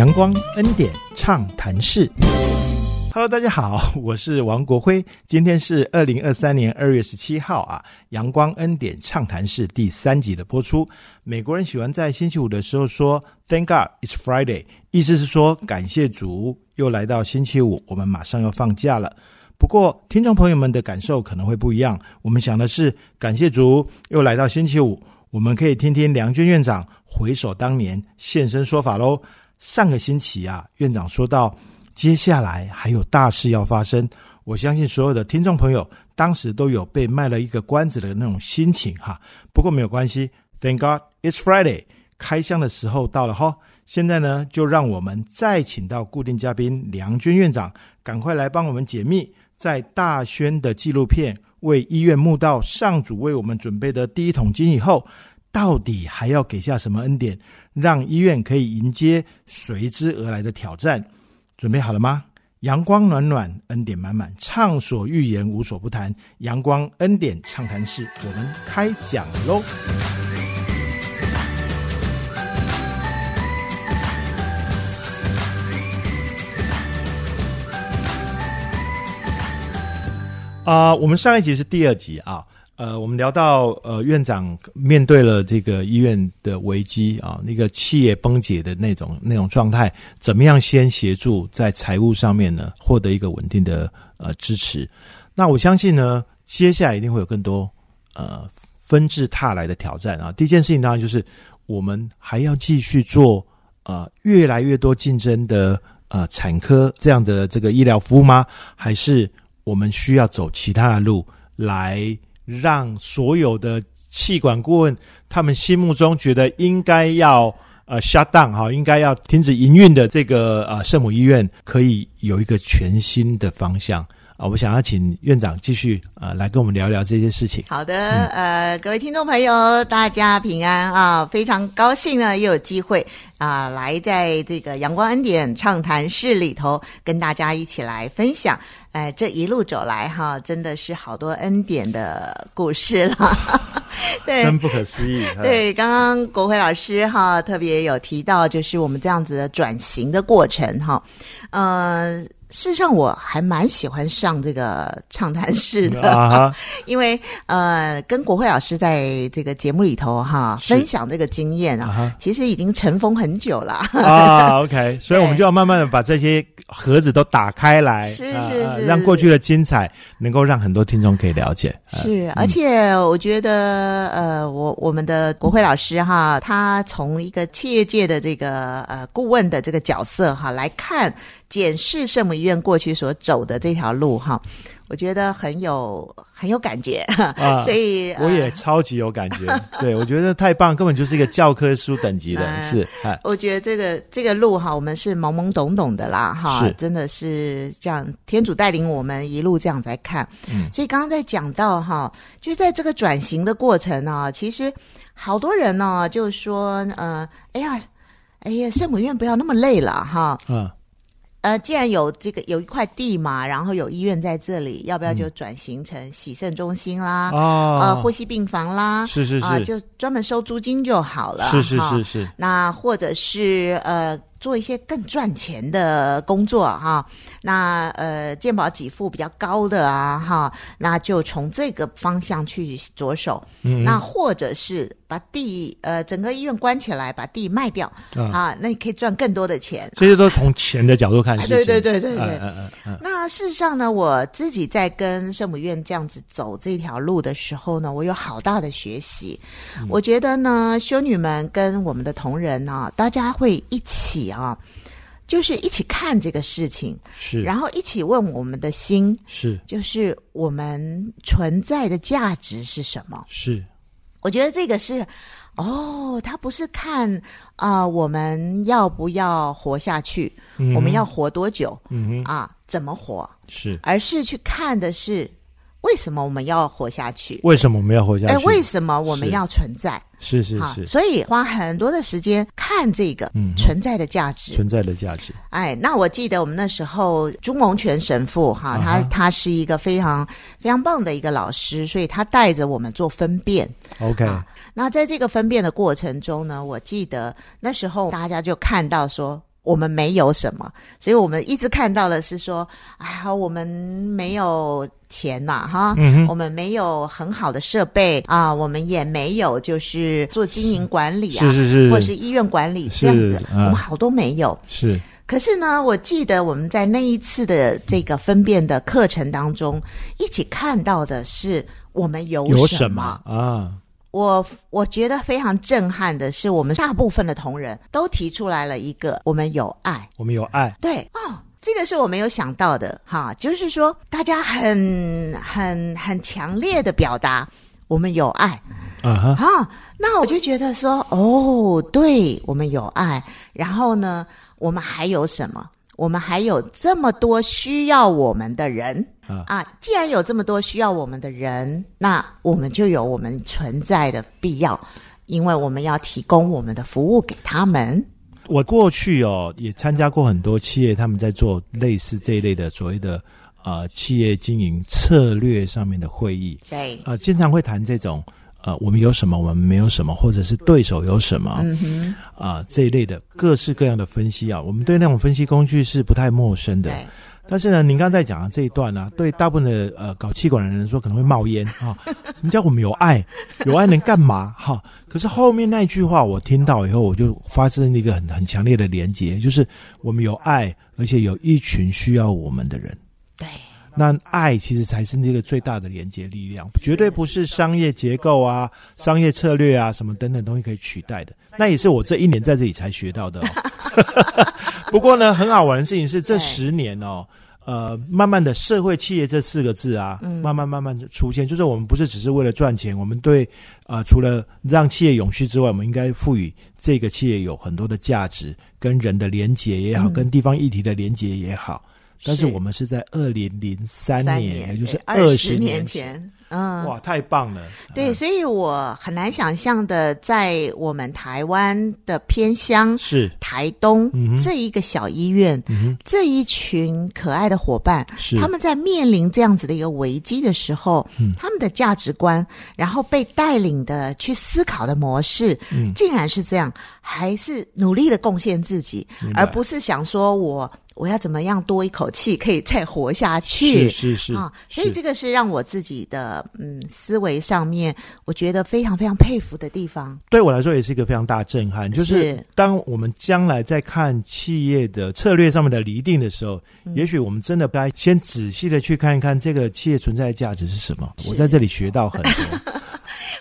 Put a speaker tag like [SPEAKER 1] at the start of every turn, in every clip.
[SPEAKER 1] 阳光恩典畅谈室。Hello，大家好，我是王国辉。今天是二零二三年二月十七号啊，阳光恩典畅谈室第三集的播出。美国人喜欢在星期五的时候说 “Thank God it's Friday”，意思是说感谢主，又来到星期五，我们马上要放假了。不过，听众朋友们的感受可能会不一样。我们想的是，感谢主，又来到星期五，我们可以听听梁娟院长回首当年现身说法喽。上个星期啊，院长说到。接下来还有大事要发生，我相信所有的听众朋友当时都有被卖了一个关子的那种心情哈。不过没有关系，Thank God it's Friday，开箱的时候到了哈。现在呢，就让我们再请到固定嘉宾梁军院长，赶快来帮我们解密，在大宣的纪录片为医院募到上主为我们准备的第一桶金以后，到底还要给下什么恩典，让医院可以迎接随之而来的挑战？准备好了吗？阳光暖暖，恩典满满，畅所欲言，无所不谈。阳光恩典畅谈室，我们开讲喽！啊，我们上一集是第二集啊。呃，我们聊到呃，院长面对了这个医院的危机啊，那个企业崩解的那种那种状态，怎么样先协助在财务上面呢，获得一个稳定的呃支持？那我相信呢，接下来一定会有更多呃纷至沓来的挑战啊。第一件事情当然就是我们还要继续做呃越来越多竞争的呃产科这样的这个医疗服务吗？还是我们需要走其他的路来？让所有的气管顾问，他们心目中觉得应该要呃 shut down 哈，应该要停止营运的这个呃圣母医院，可以有一个全新的方向啊！我想要请院长继续呃来跟我们聊聊这些事情。
[SPEAKER 2] 好的，呃，各位听众朋友，大家平安啊！非常高兴呢，又有机会啊，来在这个阳光恩典畅谈室里头，跟大家一起来分享。哎，这一路走来哈，真的是好多恩典的故事了，
[SPEAKER 1] 对，真不可思议。
[SPEAKER 2] 对，刚刚国辉老师哈特别有提到，就是我们这样子的转型的过程哈，呃。事实上，我还蛮喜欢上这个畅谈室的，因为呃，跟国辉老师在这个节目里头哈分享这个经验啊，其实已经尘封很久了
[SPEAKER 1] 啊。OK，所以我们就要慢慢的把这些盒子都打开来，
[SPEAKER 2] 是是是，
[SPEAKER 1] 让过去的精彩能够让很多听众可以了解。
[SPEAKER 2] 是，而且我觉得呃，我我们的国辉老师哈，他从一个企业界的这个呃顾问的这个角色哈来看。检视圣母医院过去所走的这条路，哈，我觉得很有很有感觉，所以
[SPEAKER 1] 我也超级有感觉。对，我觉得太棒，根本就是一个教科书等级的，是。
[SPEAKER 2] 我觉得这个这个路哈，我们是懵懵懂懂的啦，哈，真的是这样，天主带领我们一路这样在看。嗯，所以刚刚在讲到哈，就是在这个转型的过程呢，其实好多人呢就说，呃，哎呀，哎呀，圣母院不要那么累了，哈，嗯。呃，既然有这个有一块地嘛，然后有医院在这里，要不要就转型成洗肾中心啦？哦，呃，呼吸病房啦，
[SPEAKER 1] 是是是，
[SPEAKER 2] 就专门收租金就好了。
[SPEAKER 1] 是是是是，
[SPEAKER 2] 那或者是呃。做一些更赚钱的工作哈，那呃健保给付比较高的啊哈，那就从这个方向去着手。嗯，那或者是把地呃整个医院关起来，把地卖掉啊，那你可以赚更多的钱。
[SPEAKER 1] 这些都从钱的角度看，
[SPEAKER 2] 对对对对对。嗯嗯嗯。那事实上呢，我自己在跟圣母院这样子走这条路的时候呢，我有好大的学习。我觉得呢，修女们跟我们的同仁呢，大家会一起。啊，就是一起看这个事情，
[SPEAKER 1] 是，
[SPEAKER 2] 然后一起问我们的心，
[SPEAKER 1] 是，
[SPEAKER 2] 就是我们存在的价值是什么？
[SPEAKER 1] 是，
[SPEAKER 2] 我觉得这个是，哦，他不是看啊，我们要不要活下去，我们要活多久，嗯，啊，怎么活？
[SPEAKER 1] 是，
[SPEAKER 2] 而是去看的是。为什么我们要活下去？
[SPEAKER 1] 为什么我们要活下去？哎，
[SPEAKER 2] 为什么我们要存在？
[SPEAKER 1] 是是是，
[SPEAKER 2] 所以花很多的时间看这个存在的价值，
[SPEAKER 1] 存在的价值。
[SPEAKER 2] 哎，那我记得我们那时候朱蒙泉神父哈，他他是一个非常非常棒的一个老师，所以他带着我们做分辨。
[SPEAKER 1] OK，
[SPEAKER 2] 那在这个分辨的过程中呢，我记得那时候大家就看到说。我们没有什么，所以我们一直看到的是说，哎呀，我们没有钱呐，哈，我们没有很好的设备啊，我们也没有就是做经营管理啊，
[SPEAKER 1] 是是是，
[SPEAKER 2] 或者是医院管理这样子，我们好多没有。
[SPEAKER 1] 是，
[SPEAKER 2] 可是呢，我记得我们在那一次的这个分辨的课程当中，一起看到的是我们有什么
[SPEAKER 1] 啊。
[SPEAKER 2] 我我觉得非常震撼的是，我们大部分的同仁都提出来了一个：我们有爱，
[SPEAKER 1] 我们有爱。
[SPEAKER 2] 对哦，这个是我没有想到的哈，就是说大家很很很强烈的表达我们有爱
[SPEAKER 1] 啊
[SPEAKER 2] 哈。那我就觉得说，哦，对我们有爱，然后呢，我们还有什么？我们还有这么多需要我们的人啊！既然有这么多需要我们的人，那我们就有我们存在的必要，因为我们要提供我们的服务给他们。
[SPEAKER 1] 我过去哦也参加过很多企业，他们在做类似这一类的所谓的呃企业经营策略上面的会议，
[SPEAKER 2] 对，
[SPEAKER 1] 呃，经常会谈这种。呃，我们有什么？我们没有什么，或者是对手有什么？
[SPEAKER 2] 嗯哼，
[SPEAKER 1] 啊，这一类的各式各样的分析啊，我们对那种分析工具是不太陌生的。但是呢，您刚才讲的这一段呢，对大部分的呃搞气管的人说可能会冒烟啊。人家我们有爱，有爱能干嘛？哈。可是后面那句话我听到以后，我就发生一个很很强烈的连结，就是我们有爱，而且有一群需要我们的人。
[SPEAKER 2] 对。
[SPEAKER 1] 那爱其实才是那个最大的连接力量，绝对不是商业结构啊、商业策略啊什么等等东西可以取代的。那也是我这一年在这里才学到的。不过呢，很好玩的事情是，这十年哦，呃，慢慢的社会企业这四个字啊，慢慢慢慢出现，就是我们不是只是为了赚钱，我们对啊，除了让企业永续之外，我们应该赋予这个企业有很多的价值，跟人的连结也好，跟地方议题的连结也好。但是我们是在二零零三年，也就是二十
[SPEAKER 2] 年
[SPEAKER 1] 前。
[SPEAKER 2] 嗯，
[SPEAKER 1] 哇，太棒了！
[SPEAKER 2] 对，所以我很难想象的，在我们台湾的偏乡
[SPEAKER 1] 是。
[SPEAKER 2] 台东这一个小医院，这一群可爱的伙伴，他们在面临这样子的一个危机的时候，他们的价值观，然后被带领的去思考的模式，竟然是这样，还是努力的贡献自己，而不是想说我。我要怎么样多一口气可以再活下去？
[SPEAKER 1] 是是是
[SPEAKER 2] 啊，所以这个是让我自己的嗯思维上面，我觉得非常非常佩服的地方。
[SPEAKER 1] 对我来说也是一个非常大震撼，就是当我们将来在看企业的策略上面的厘定的时候，也许我们真的该先仔细的去看一看这个企业存在的价值是什么。我在这里学到很多。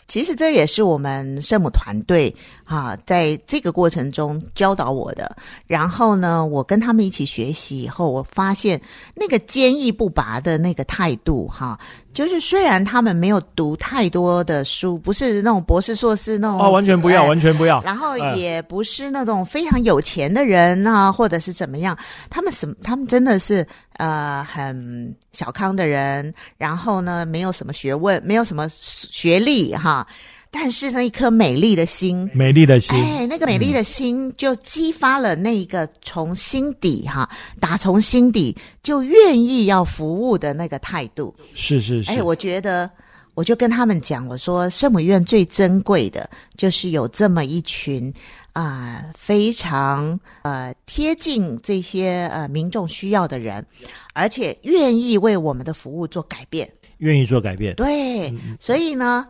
[SPEAKER 2] 其实这也是我们圣母团队啊，在这个过程中教导我的。然后呢，我跟他们一起学习以后，我发现那个坚毅不拔的那个态度，哈。就是虽然他们没有读太多的书，不是那种博士硕士那种
[SPEAKER 1] 哦，完全不要，完全不要。
[SPEAKER 2] 然后也不是那种非常有钱的人啊，或者是怎么样，他们什么，他们真的是呃很小康的人。然后呢，没有什么学问，没有什么学历哈。但是那一颗美丽的心，
[SPEAKER 1] 美丽的心，
[SPEAKER 2] 哎，那个美丽的心就激发了那一个从心底哈，打从心底就愿意要服务的那个态度。
[SPEAKER 1] 是是是，
[SPEAKER 2] 哎，我觉得我就跟他们讲，我说圣母院最珍贵的就是有这么一群啊，非常呃贴近这些呃民众需要的人，而且愿意为我们的服务做改变，
[SPEAKER 1] 愿意做改变。
[SPEAKER 2] 对，所以呢。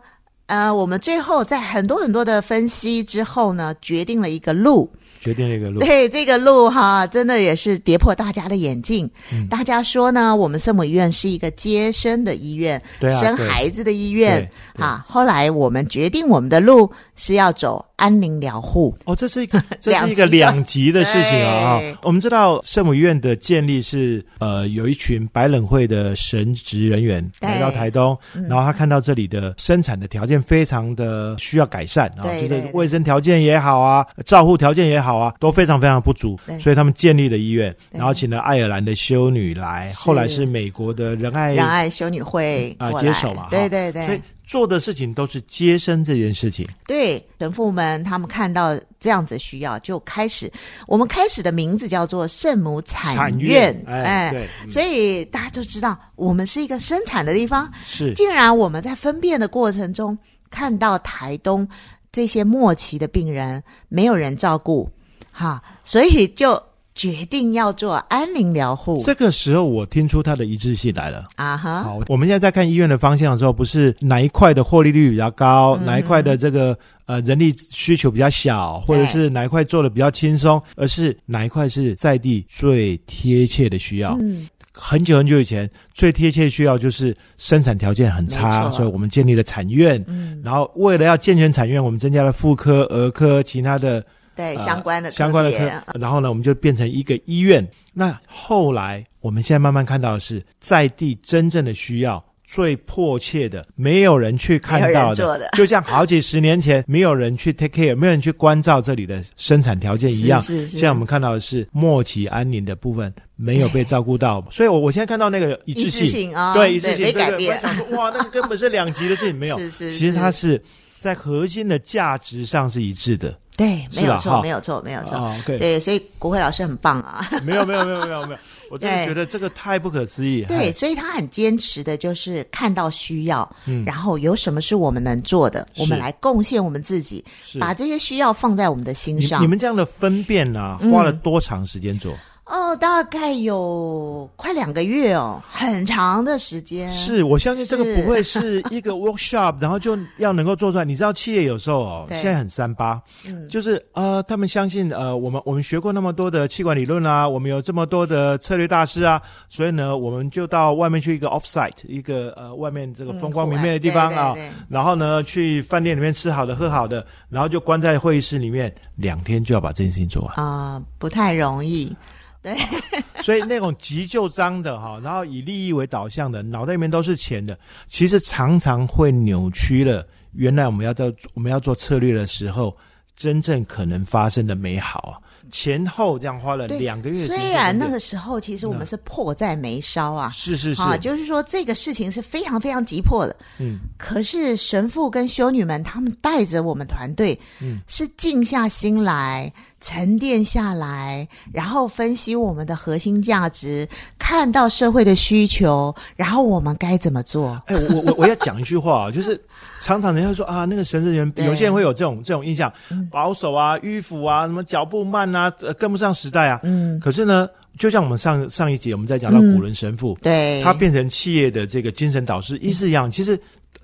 [SPEAKER 2] 呃，我们最后在很多很多的分析之后呢，决定了一个路。
[SPEAKER 1] 决定这个路，
[SPEAKER 2] 对这个路哈，真的也是跌破大家的眼镜。大家说呢，我们圣母医院是一个接生的医院，对生孩子的医院啊。后来我们决定，我们的路是要走安宁疗护。
[SPEAKER 1] 哦，这是一个 这是一个两极的事情啊！我们知道圣母医院的建立是呃，有一群白冷会的神职人员来到台东，然后他看到这里的生产的条件非常的需要改善啊，就是卫生条件也好啊，照护条件也好。好啊，都非常非常不足，所以他们建立了医院，然后请了爱尔兰的修女来，后来是美国的仁爱
[SPEAKER 2] 仁爱修女会
[SPEAKER 1] 啊接手嘛，
[SPEAKER 2] 对对对，
[SPEAKER 1] 所以做的事情都是接生这件事情。
[SPEAKER 2] 对神父们，他们看到这样子需要，就开始我们开始的名字叫做圣母产院，
[SPEAKER 1] 哎，对，
[SPEAKER 2] 所以大家就知道我们是一个生产的地方。
[SPEAKER 1] 是，
[SPEAKER 2] 竟然我们在分辨的过程中看到台东这些末期的病人没有人照顾。哈，所以就决定要做安宁疗护。
[SPEAKER 1] 这个时候，我听出它的一致性来了
[SPEAKER 2] 啊哈！
[SPEAKER 1] 好，我们现在在看医院的方向的时候，不是哪一块的获利率比较高，哪一块的这个呃人力需求比较小，或者是哪一块做的比较轻松，而是哪一块是在地最贴切的需要。嗯。很久很久以前，最贴切需要就是生产条件很差，所以我们建立了产院。嗯，然后为了要健全产院，我们增加了妇科、儿科、其他的
[SPEAKER 2] 对相关的
[SPEAKER 1] 相关的科。然后呢，我们就变成一个医院。那后来，我们现在慢慢看到的是在地真正的需要。最迫切的，没有人去看到的，就像好几十年前没有人去 take care，没有人去关照这里的生产条件一样。是现在我们看到的是末期安宁的部分没有被照顾到，所以，我我现在看到那个一致性
[SPEAKER 2] 啊，
[SPEAKER 1] 对一致性
[SPEAKER 2] 没改变。
[SPEAKER 1] 哇，那个根本是两极的事情，没有。
[SPEAKER 2] 是是，
[SPEAKER 1] 其实它是在核心的价值上是一致的。
[SPEAKER 2] 对，没有错，没有错，没有错。对，所以国会老师很棒啊。
[SPEAKER 1] 没有，没有，没有，没有，没有。我真的觉得这个太不可思议。
[SPEAKER 2] 对，所以他很坚持的，就是看到需要，嗯，然后有什么是我们能做的，我们来贡献我们自己，把这些需要放在我们的心上。
[SPEAKER 1] 你们这样的分辨呢，花了多长时间做？
[SPEAKER 2] 哦，大概有快两个月哦，很长的时间。
[SPEAKER 1] 是我相信这个不会是 一个 workshop，然后就要能够做出来。你知道企业有时候哦，现在很三八，就是呃，他们相信呃，我们我们学过那么多的气管理论啊，我们有这么多的策略大师啊，所以呢，我们就到外面去一个 offsite，一个呃外面这个风光明媚的地方啊，然后呢，去饭店里面吃好的喝好的，然后就关在会议室里面两天就要把这件事情做完
[SPEAKER 2] 啊，不太容易。对，
[SPEAKER 1] 所以那种急就章的哈，然后以利益为导向的，脑袋里面都是钱的，其实常常会扭曲了原来我们要在我们要做策略的时候，真正可能发生的美好啊。前后这样花了两个月，
[SPEAKER 2] 虽然那个时候其实我们是迫在眉梢啊，
[SPEAKER 1] 是是是，
[SPEAKER 2] 就是说这个事情是非常非常急迫的，嗯，可是神父跟修女们他们带着我们团队，嗯，是静下心来。沉淀下来，然后分析我们的核心价值，看到社会的需求，然后我们该怎么做？
[SPEAKER 1] 哎，我我我要讲一句话啊，就是常常人家说啊，那个神职人员，有些人会有这种这种印象，保守啊，迂腐啊，什么脚步慢啊，跟不上时代啊。嗯。可是呢，就像我们上上一节我们在讲到古伦神父，
[SPEAKER 2] 对，
[SPEAKER 1] 他变成企业的这个精神导师，意思一样，其实。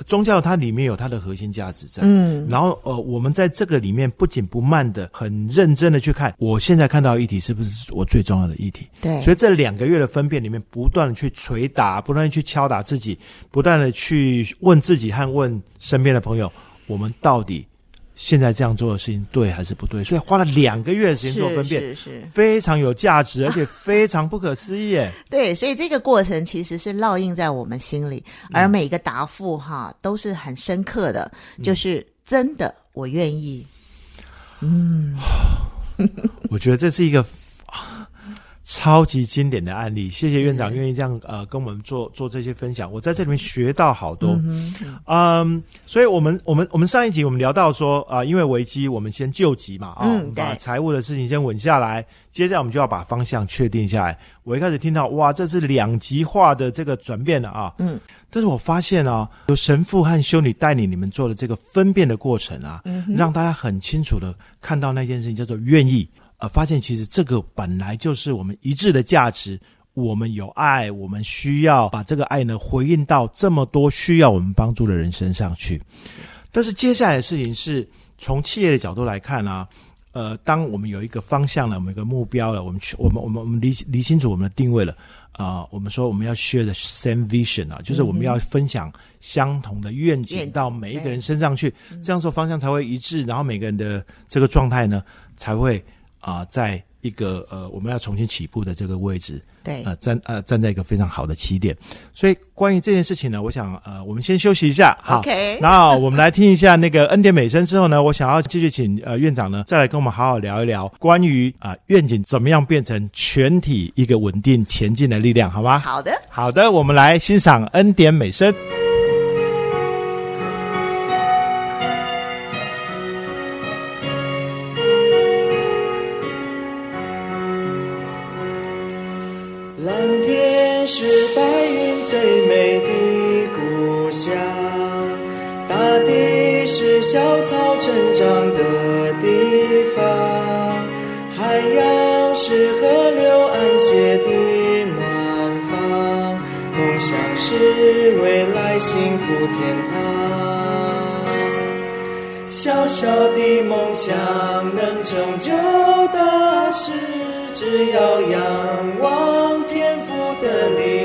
[SPEAKER 1] 宗教它里面有它的核心价值在，嗯，然后呃，我们在这个里面不紧不慢的、很认真的去看，我现在看到议题是不是我最重要的议题？
[SPEAKER 2] 对，
[SPEAKER 1] 所以这两个月的分辨里面，不断的去捶打，不断的去敲打自己，不断的去问自己和问身边的朋友，我们到底。现在这样做的事情对还是不对？所以花了两个月的时间做分辨，
[SPEAKER 2] 是是
[SPEAKER 1] 非常有价值，而且 非常不可思议。
[SPEAKER 2] 对，所以这个过程其实是烙印在我们心里，而每一个答复哈都是很深刻的，就是真的，我愿意。嗯，
[SPEAKER 1] 我觉得这是一个。超级经典的案例，谢谢院长愿意这样呃跟我们做做这些分享，我在这里面学到好多，嗯，所以我们我们我们上一集我们聊到说啊，因为危机我们先救急嘛啊，把财务的事情先稳下来，接下来我们就要把方向确定下来。我一开始听到哇，这是两极化的这个转变了啊，嗯，但是我发现啊，有神父和修女带领你们做的这个分辨的过程啊，嗯让大家很清楚的看到那件事情叫做愿意。呃，发现其实这个本来就是我们一致的价值。我们有爱，我们需要把这个爱呢回应到这么多需要我们帮助的人身上去。但是接下来的事情是从企业的角度来看啊，呃，当我们有一个方向了，我们一个目标了，我们去，我们我们我们理理清楚我们的定位了啊，我们说我们要 share the same vision 啊，就是我们要分享相同的愿景到每一个人身上去，这样做方向才会一致，然后每个人的这个状态呢才会。啊，在一个呃，我们要重新起步的这个位置，
[SPEAKER 2] 对，
[SPEAKER 1] 呃，站呃站在一个非常好的起点，所以关于这件事情呢，我想呃，我们先休息一下
[SPEAKER 2] ，OK，
[SPEAKER 1] 然后我们来听一下那个恩典美声之后呢，我想要继续请呃院长呢，再来跟我们好好聊一聊关于啊愿景怎么样变成全体一个稳定前进的力量，好吗？
[SPEAKER 2] 好的，
[SPEAKER 1] 好的，我们来欣赏恩典美声。
[SPEAKER 3] 是小草成长的地方，海洋是河。流安歇的暖房，梦想是未来幸福天堂。小小的梦想能成就大事，只要仰望天赋的力量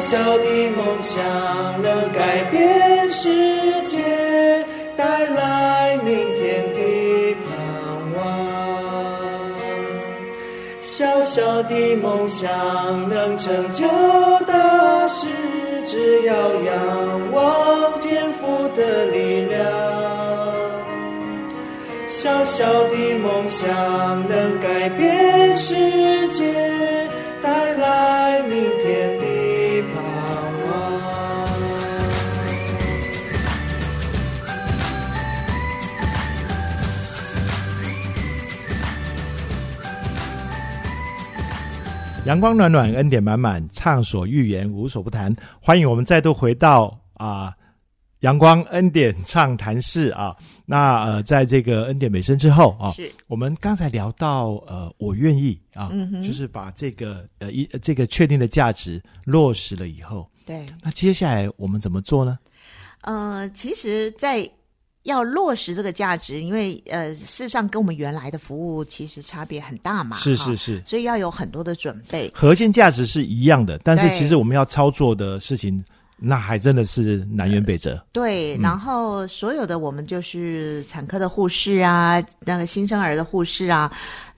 [SPEAKER 3] 小小的梦想能改变世界，带来明天的盼望。小小的梦想能成就大事，只要仰望天赋的力量。小小的梦想能改变世界，
[SPEAKER 1] 阳光暖暖，恩典满满，畅所欲言，无所不谈。欢迎我们再度回到啊，阳光恩典畅谈室啊。那呃，在这个恩典美声之后啊，
[SPEAKER 2] 是
[SPEAKER 1] 我们刚才聊到呃，我愿意啊，
[SPEAKER 2] 嗯
[SPEAKER 1] 就是把这个呃一这个确定的价值落实了以后，
[SPEAKER 2] 对，
[SPEAKER 1] 那接下来我们怎么做呢？
[SPEAKER 2] 呃，其实，在要落实这个价值，因为呃，事实上跟我们原来的服务其实差别很大嘛，哈
[SPEAKER 1] 是是是，
[SPEAKER 2] 所以要有很多的准备。
[SPEAKER 1] 核心价值是一样的，但是其实我们要操作的事情，那还真的是南辕北辙。
[SPEAKER 2] 对，
[SPEAKER 1] 嗯
[SPEAKER 2] 然后所有的我们就是产科的护士啊，那个新生儿的护士啊，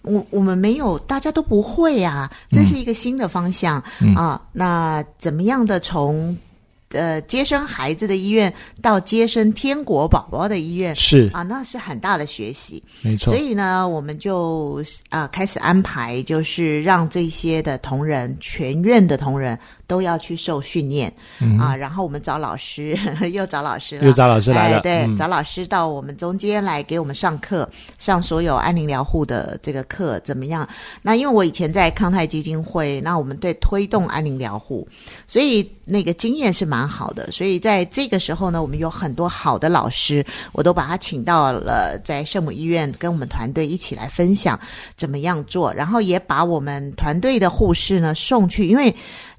[SPEAKER 2] 我我们没有，大家都不会啊，这是一个新的方向、
[SPEAKER 1] 嗯
[SPEAKER 2] 啊。那怎么样的从呃接生孩子的医院到接生天国宝宝的医院
[SPEAKER 1] 是
[SPEAKER 2] 啊，那是很大的学习。
[SPEAKER 1] 没错
[SPEAKER 2] 所，以呢，我们就啊、开始安排，就是让这些的同仁，全院的同仁都要去受训练、啊。然后我们找老师，又找老师了，
[SPEAKER 1] 嗯又找老师来了
[SPEAKER 2] 哎、对，
[SPEAKER 1] 嗯
[SPEAKER 2] 找老师到我们中间来给我们上课，上所有安宁疗护的这个课怎么样？那因为我以前在康泰基金会，那我们对推动安宁疗护，所以那个经验是蛮好的。所以在这个时候呢，我们有很多好的老师，我都把他请到了在圣母医院，跟我们团队一起来分享怎么样做，然后也把我们团队的护士呢送去，因为。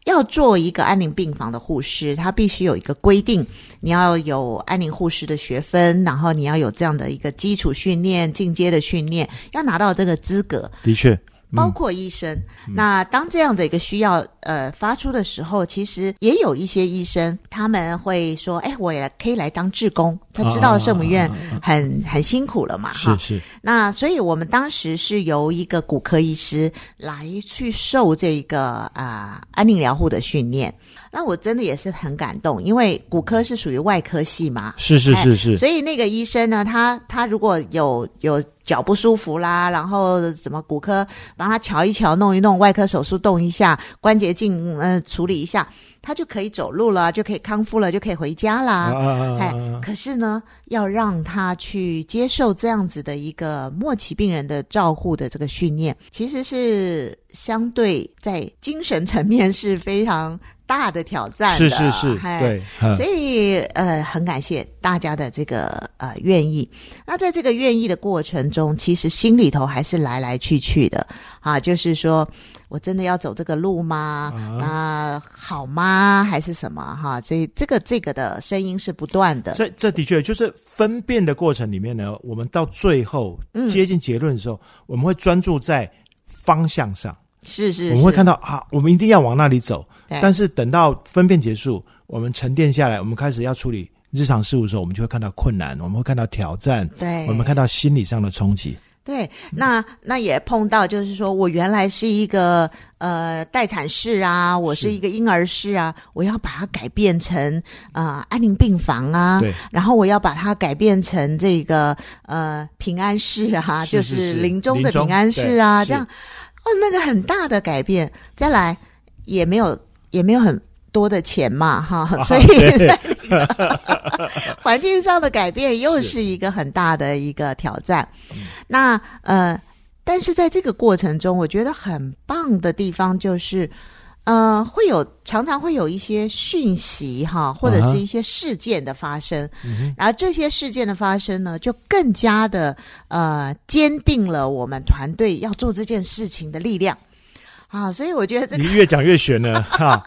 [SPEAKER 2] 要做一个安宁病房的护士，他必须有一个规定，你要有安宁护士的学分，然后你要有这样的一个基础训练、进阶的训练，要拿到这个资格。
[SPEAKER 1] 的确，
[SPEAKER 2] 包括医生。那当这样的一个需要呃发出的时候，其实也有一些医生他们会说：“哎，我也可以来当志工。”他知道圣母院很很辛苦了嘛，哈
[SPEAKER 1] 是。是，
[SPEAKER 2] 那所以我们当时是由一个骨科医师来去受这个啊、安宁疗护的训练。那我真的也是很感动，因为骨科是属于外科系嘛，
[SPEAKER 1] 是是是是，
[SPEAKER 2] 所以那个医生呢，他他如果有有脚不舒服啦，然后什么骨科帮他瞧一瞧、弄一弄，外科手术动一下，关节镜呃处理一下，他就可以走路了，就可以康复了，就可以回家啦。哎
[SPEAKER 1] 啊，
[SPEAKER 2] 可是呢，要让他去接受这样子的一个末期病人的照护的这个训练，其实是相对在精神层面是非常大的挑战的。
[SPEAKER 1] 是是是，
[SPEAKER 2] 哎
[SPEAKER 1] 对，嗯
[SPEAKER 2] 所以呃，很感谢大家的这个呃愿意。那在这个愿意的过程中，其实心里头还是来来去去的啊，就是说我真的要走这个路吗？
[SPEAKER 1] 啊
[SPEAKER 2] 那好吗？还是什么哈？所以这个这个的声音是不断的。
[SPEAKER 1] 这这的确就是分辨的过程里面呢，我们到最后
[SPEAKER 2] 嗯
[SPEAKER 1] 接近结论的时候，我们会专注在方向上，
[SPEAKER 2] 是是，
[SPEAKER 1] 我们会看到啊，我们一定要往那里走。但是等到分辨结束，我们沉淀下来，我们开始要处理日常事务的时候，我们就会看到困难，我们会看到挑战，
[SPEAKER 2] 对，
[SPEAKER 1] 我们看到心理上的冲击。
[SPEAKER 2] 对，那那也碰到，就是说我原来是一个呃待产室啊，我是
[SPEAKER 1] 是
[SPEAKER 2] 一个婴儿室啊，我要把它改变成呃安宁病房啊，
[SPEAKER 1] 对，
[SPEAKER 2] 然后我要把它改变成这个呃平安室啊，就是
[SPEAKER 1] 是是
[SPEAKER 2] 临终的平安室啊，
[SPEAKER 1] 对
[SPEAKER 2] 这样哦，那个很大的改变。再来也没有也没有很多的钱嘛，哈，所以 环境上的改变又是一个很大的一个挑战。那呃，但是在这个过程中，我觉得很棒的地方就是，呃，会有常常会有一些讯息哈，或者是一些事件的发生，然后这些事件的发生呢，就更加的呃坚定了我们团队要做这件事情的力量啊，所以我觉得这个
[SPEAKER 1] 你越讲越悬了 哈，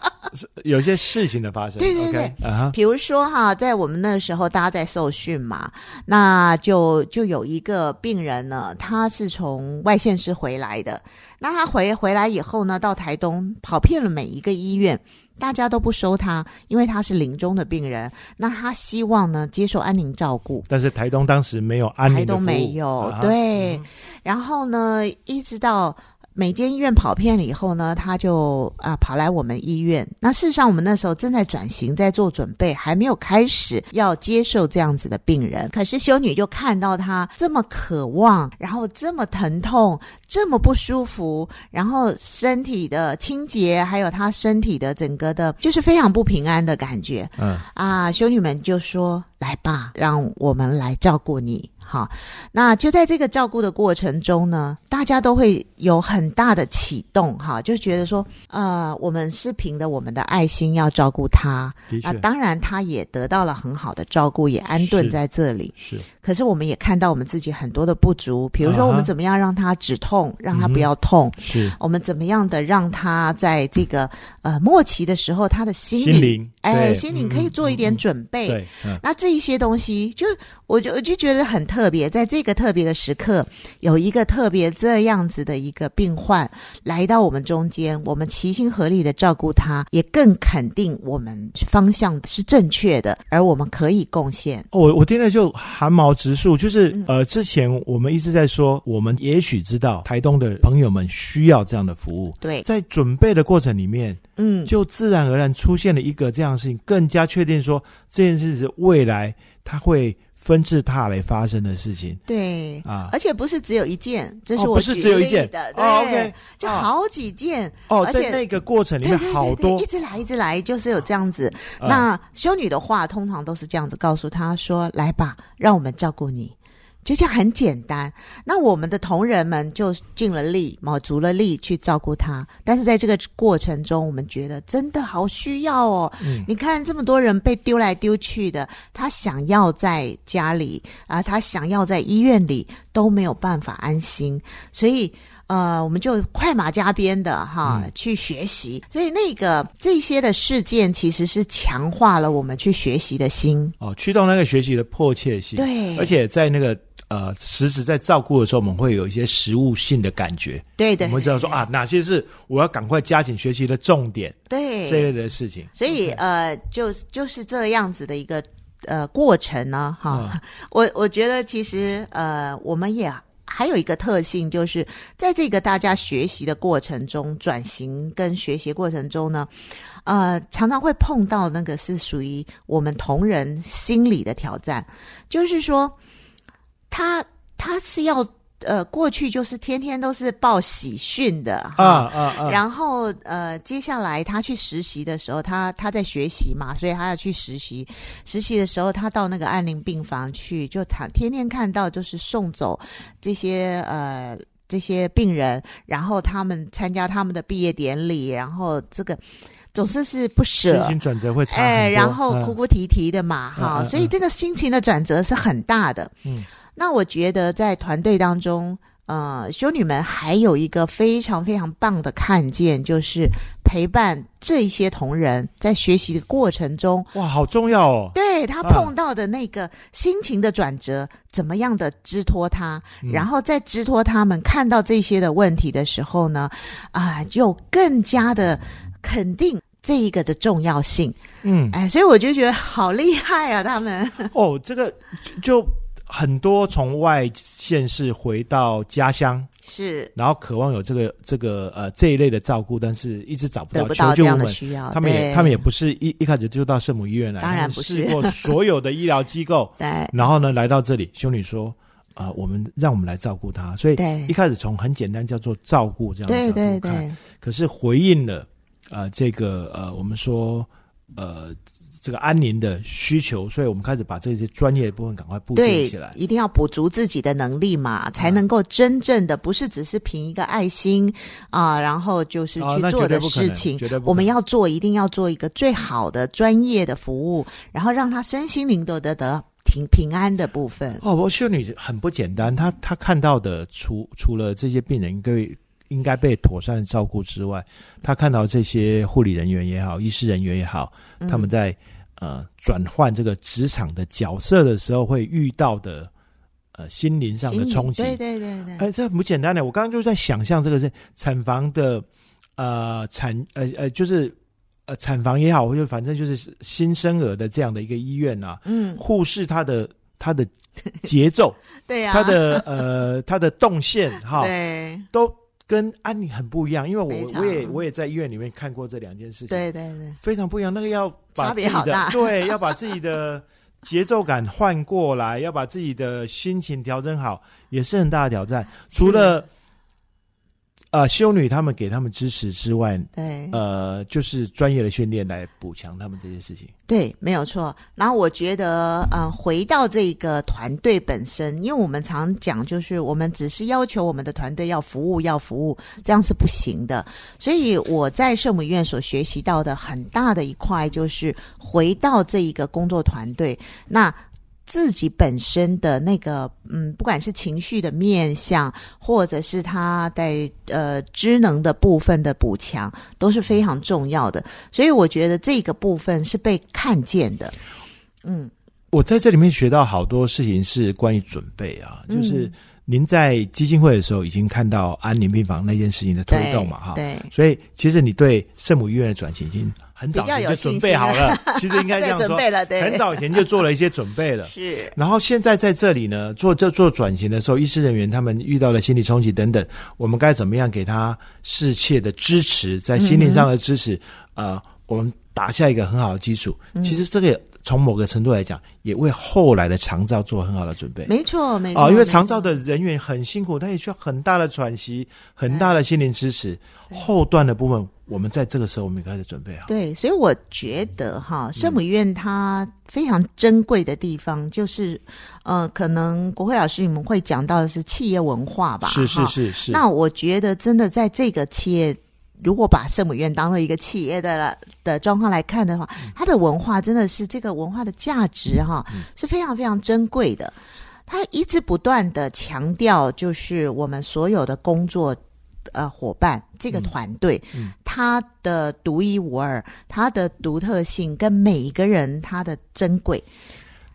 [SPEAKER 1] 有些事情的发生，
[SPEAKER 2] 对对对，
[SPEAKER 1] 啊，
[SPEAKER 2] 比如说哈，在我们那个时候大家在受训嘛，那就就有一个病人呢，他是从外县市回来的。那他回回来以后呢，到台东跑遍了每一个医院，大家都不收他，因为他是临终的病人。那他希望呢接受安宁照顾，
[SPEAKER 1] 但是台东当时没有安宁
[SPEAKER 2] 台东没有对，然后呢，一直到。每间医院跑遍了以后呢，他就啊跑来我们医院。那事实上，我们那时候正在转型，在做准备，还没有开始要接受这样子的病人。可是修女就看到他这么渴望，然后这么疼痛，这么不舒服，然后身体的清洁，还有他身体的整个的，就是非常不平安的感觉。嗯啊，修女们就说：“来吧，让我们来照顾你。”好，那就在这个照顾的过程中呢，大家都会有很大的启动，哈，就觉得说，呃，我们是凭着我们的爱心要照顾他，
[SPEAKER 1] 啊
[SPEAKER 2] 当然他也得到了很好的照顾，也安顿在这里。
[SPEAKER 1] 是，
[SPEAKER 2] 可是我们也看到我们自己很多的不足，比如说我们怎么样让他止痛，让他不要痛，
[SPEAKER 1] 是
[SPEAKER 2] 我们怎么样的让他在这个呃末期的时候，他的心灵，哎，心里可以做一点准备。
[SPEAKER 1] 对，
[SPEAKER 2] 那这一些东西，就我就我就觉得很特。特别在这个特别的时刻，有一个特别这样子的一个病患来到我们中间，我们齐心合力的照顾他，也更肯定我们方向是正确的，而我们可以贡献。
[SPEAKER 1] 我我听了就汗毛直竖，就是呃，之前我们一直在说，我们也许知道台东的朋友们需要这样的服务，
[SPEAKER 2] 对，
[SPEAKER 1] 在准备的过程里面，嗯，就自然而然出现了一个这样的事情，更加确定说这件事是未来他会。纷至沓来发生的事情，
[SPEAKER 2] 对啊，而且不是只有一件，这是我
[SPEAKER 1] 不是只有一件
[SPEAKER 2] 的，
[SPEAKER 1] 哦，OK，
[SPEAKER 2] 就好几件
[SPEAKER 1] 哦，在那个过程里面好多，
[SPEAKER 2] 一直来一直来，就是有这样子。那修女的话通常都是这样子告诉他说：“来吧，让我们照顾你。”就这样很简单，那我们的同仁们就尽了力，卯足了力去照顾他。但是在这个过程中，我们觉得真的好需要哦。你看这么多人被丢来丢去的，他想要在家里啊，他想要在医院里都没有办法安心，所以呃，我们就快马加鞭的哈去学习。所以那个这些的事件其实是强化了我们去学习的心
[SPEAKER 1] 哦，驱动那个学习的迫切性。
[SPEAKER 2] 对，
[SPEAKER 1] 而且在那个。呃，实时在照顾的时候，我们会有一些实物性的感觉。
[SPEAKER 2] 对对，
[SPEAKER 1] 我们知道说啊，哪些是我要赶快加紧学习的重点。
[SPEAKER 2] 对，
[SPEAKER 1] 这类的事情。
[SPEAKER 2] 所以呃，就就是这样子的一个呃过程呢，哈。我我觉得其实呃，我们也还有一个特性，就是在这个大家学习的过程中，转型跟学习过程中呢，呃，常常会碰到那个是属于我们同仁心理的挑战，就是说。他他是要呃过去就是天天都是报喜讯的
[SPEAKER 1] 啊啊啊！
[SPEAKER 2] 然后呃接下来他去实习的时候，他他在学习嘛，所以他要去实习。实习的时候，他到那个安宁病房去，就他天天看到就是送走这些呃这些病人，然后他们参加他们的毕业典礼，然后这个总是是不舍，
[SPEAKER 1] 心情转折会差
[SPEAKER 2] 哎，然后哭哭啼啼的嘛，哈，所以这个心情的转折是很大的，嗯。那我觉得在团队当中，呃，修女们还有一个非常非常棒的看见，就是陪伴这些同仁在学习的过程中，
[SPEAKER 1] 哇，好重要哦！
[SPEAKER 2] 对他碰到的那个心情的转折，怎么样的支托他，然后再支托他们看到这些的问题的时候呢，啊，就更加的肯定这一个的重要性。嗯，哎，所以我就觉得好厉害啊，他们
[SPEAKER 1] 哦，这个就。很多从外县市回到家乡，
[SPEAKER 2] 是，
[SPEAKER 1] 然后渴望有这个这个呃这一类的照顾，但是一直找不到
[SPEAKER 2] 求
[SPEAKER 1] 救我们。他们
[SPEAKER 2] 也
[SPEAKER 1] 他们也不是一一开始就到圣母医院来，
[SPEAKER 2] 当然不是。
[SPEAKER 1] 试过所有的医疗机构，
[SPEAKER 2] 对，
[SPEAKER 1] 然后呢来到这里，修女说啊，我们让我们来照顾他，所以一开始从很简单叫做照顾这样
[SPEAKER 2] 对对对，
[SPEAKER 1] 可是回应了呃这个呃我们说呃。这个安宁的需求，所以我们开始把这些专业的部分赶快布置起来。
[SPEAKER 2] 一定要补足自己的能力嘛，才能够真正的不是只是凭一个爱心啊，然后就是去做的事情。我们要做，一定要做一个最好的专业的服务，然后让他身心灵都得得平平安的部分。
[SPEAKER 1] 哦，我修女很不简单，她她看到的除除了这些病人对应该被妥善照顾之外，她看到这些护理人员也好，医师人员也好，他们在。呃，转换这个职场的角色的时候，会遇到的呃心灵上的冲击。
[SPEAKER 2] 对对对对。
[SPEAKER 1] 哎，这不简单的。我刚刚就在想象这个是产房的呃产呃呃，就是呃产房也好，或者反正就是新生儿的这样的一个医院啊。嗯。护士他的他的节奏，
[SPEAKER 2] 对呀，
[SPEAKER 1] 他的呃他的动线哈，
[SPEAKER 2] 对，
[SPEAKER 1] 都。跟安妮很不一样，因为我我也我也在医院里面看过这两件事情，
[SPEAKER 2] 对对对，
[SPEAKER 1] 非常不一样。那个要把
[SPEAKER 2] 自己的
[SPEAKER 1] 对，要把自己的节奏感换过来，要把自己的心情调整好，也是很大的挑战。除了呃，修女他们给他们支持之外，
[SPEAKER 2] 对，
[SPEAKER 1] 呃，就是专业的训练来补强他们这些事情。
[SPEAKER 2] 对，没有错。然后我觉得，嗯，回到这个团队本身，因为我们常讲，就是我们只是要求我们的团队要服务，要服务，这样是不行的。所以我在圣母医院所学习到的很大的一块，就是回到这一个工作团队那。自己本身的那个，嗯，不管是情绪的面相，或者是他在呃职能的部分的补强，都是非常重要的。所以我觉得这个部分是被看见的。嗯，
[SPEAKER 1] 我在这里面学到好多事情是关于准备啊，就是您在基金会的时候已经看到安宁病房那件事情的推动嘛，哈，
[SPEAKER 2] 对，
[SPEAKER 1] 所以其实你对圣母医院的转型已经。很早前就准备好了，其实应该这样说，很早以前就做了一些准备了。
[SPEAKER 2] 是，
[SPEAKER 1] 然后现在在这里呢，做这做转型的时候，医师人员他们遇到了心理冲击等等，我们该怎么样给他适切的支持，在心灵上的支持？呃，我们打下一个很好的基础。其实这个从某个程度来讲，也为后来的长照做很好的准备。
[SPEAKER 2] 没错，没错。
[SPEAKER 1] 啊，因为长照的人员很辛苦，他也需要很大的喘息，很大的心灵支持。后段的部分。我们在这个时候，我们也开始准备好。
[SPEAKER 2] 对，所以我觉得哈，圣母医院它非常珍贵的地方，就是呃，可能国会老师你们会讲到的是企业文化吧？
[SPEAKER 1] 是是是是。
[SPEAKER 2] 那我觉得真的在这个企业，如果把圣母院当做一个企业的的状况来看的话，它的文化真的是这个文化的价值哈，是非常非常珍贵的。它一直不断的强调，就是我们所有的工作。呃，伙伴，这个团队，他的独一无二，他的独特性，跟每一个人他的珍贵。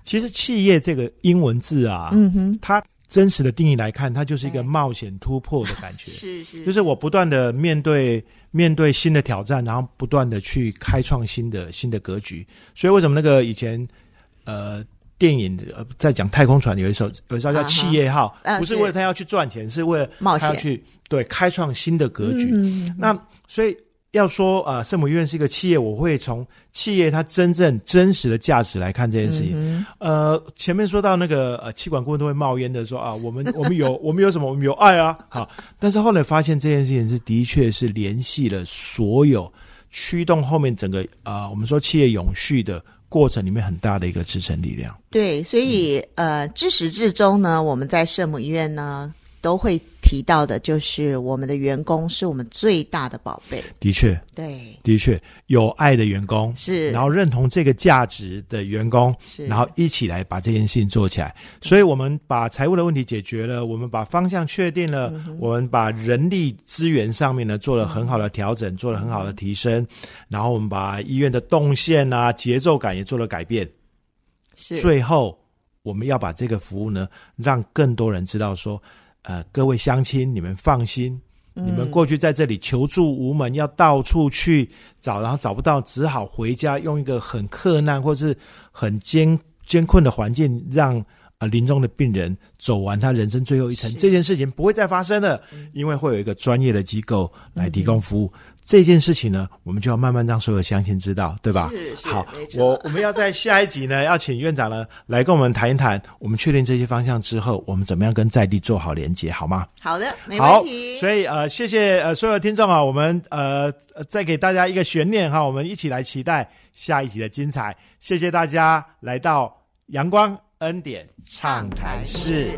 [SPEAKER 1] 其实，企业这个英文字啊，嗯哼，它真实的定义来看，它就是一个冒险突破的感觉。
[SPEAKER 2] 是是，
[SPEAKER 1] 就是我不断的面对面对新的挑战，然后不断的去开创新的新的格局。所以，为什么那个以前呃。电影呃，在讲太空船有一首，有一首叫《企业号》，不是为了他要去赚钱，是为了
[SPEAKER 2] 冒险
[SPEAKER 1] 去对开创新的格局。那所以要说啊，圣母医院是一个企业，我会从企业它真正真实的价值来看这件事情。呃，前面说到那个呃，气管顾问都会冒烟的说啊，我们 我们有我们有什么？我们有爱啊，好。但是后来发现这件事情是的确是联系了所有驱动后面整个啊，我们说企业永续的。过程里面很大的一个支撑力量。
[SPEAKER 2] 对，所以呃，自始至终呢，我们在圣母医院呢。都会提到的，就是我们的员工是我们最大的宝贝。
[SPEAKER 1] 的确，
[SPEAKER 2] 对，
[SPEAKER 1] 的确有爱的员工
[SPEAKER 2] 是，
[SPEAKER 1] 然后认同这个价值的员工，
[SPEAKER 2] 是，
[SPEAKER 1] 然后一起来把这件事情做起来。所以，我们把财务的问题解决了，我们把方向确定了，我们把人力资源上面呢做了很好的调整，做了很好的提升，然后我们把医院的动线啊、节奏感也做了改变。
[SPEAKER 2] 是，
[SPEAKER 1] 最后我们要把这个服务呢，让更多人知道说。呃，各位乡亲，你们放心，你们过去在这里求助无门，要到处去找，然后找不到，只好回家，用一个很困难或是很艰艰困的环境，让啊临终的病人走完他人生最后一程，这件事情不会再发生了，因为会有一个专业的机构来提供服务。这件事情呢，我们就要慢慢让所有乡亲知道，对吧？好，我我们要在下一集呢，要请院长呢来跟我们谈一谈，我们确定这些方向之后，我们怎么样跟在地做好连接，好吗？
[SPEAKER 2] 好的，没问题。
[SPEAKER 1] 所以呃，谢谢呃所有听众啊，我们呃再给大家一个悬念哈，我们一起来期待下一集的精彩。谢谢大家来到阳光恩典畅谈室。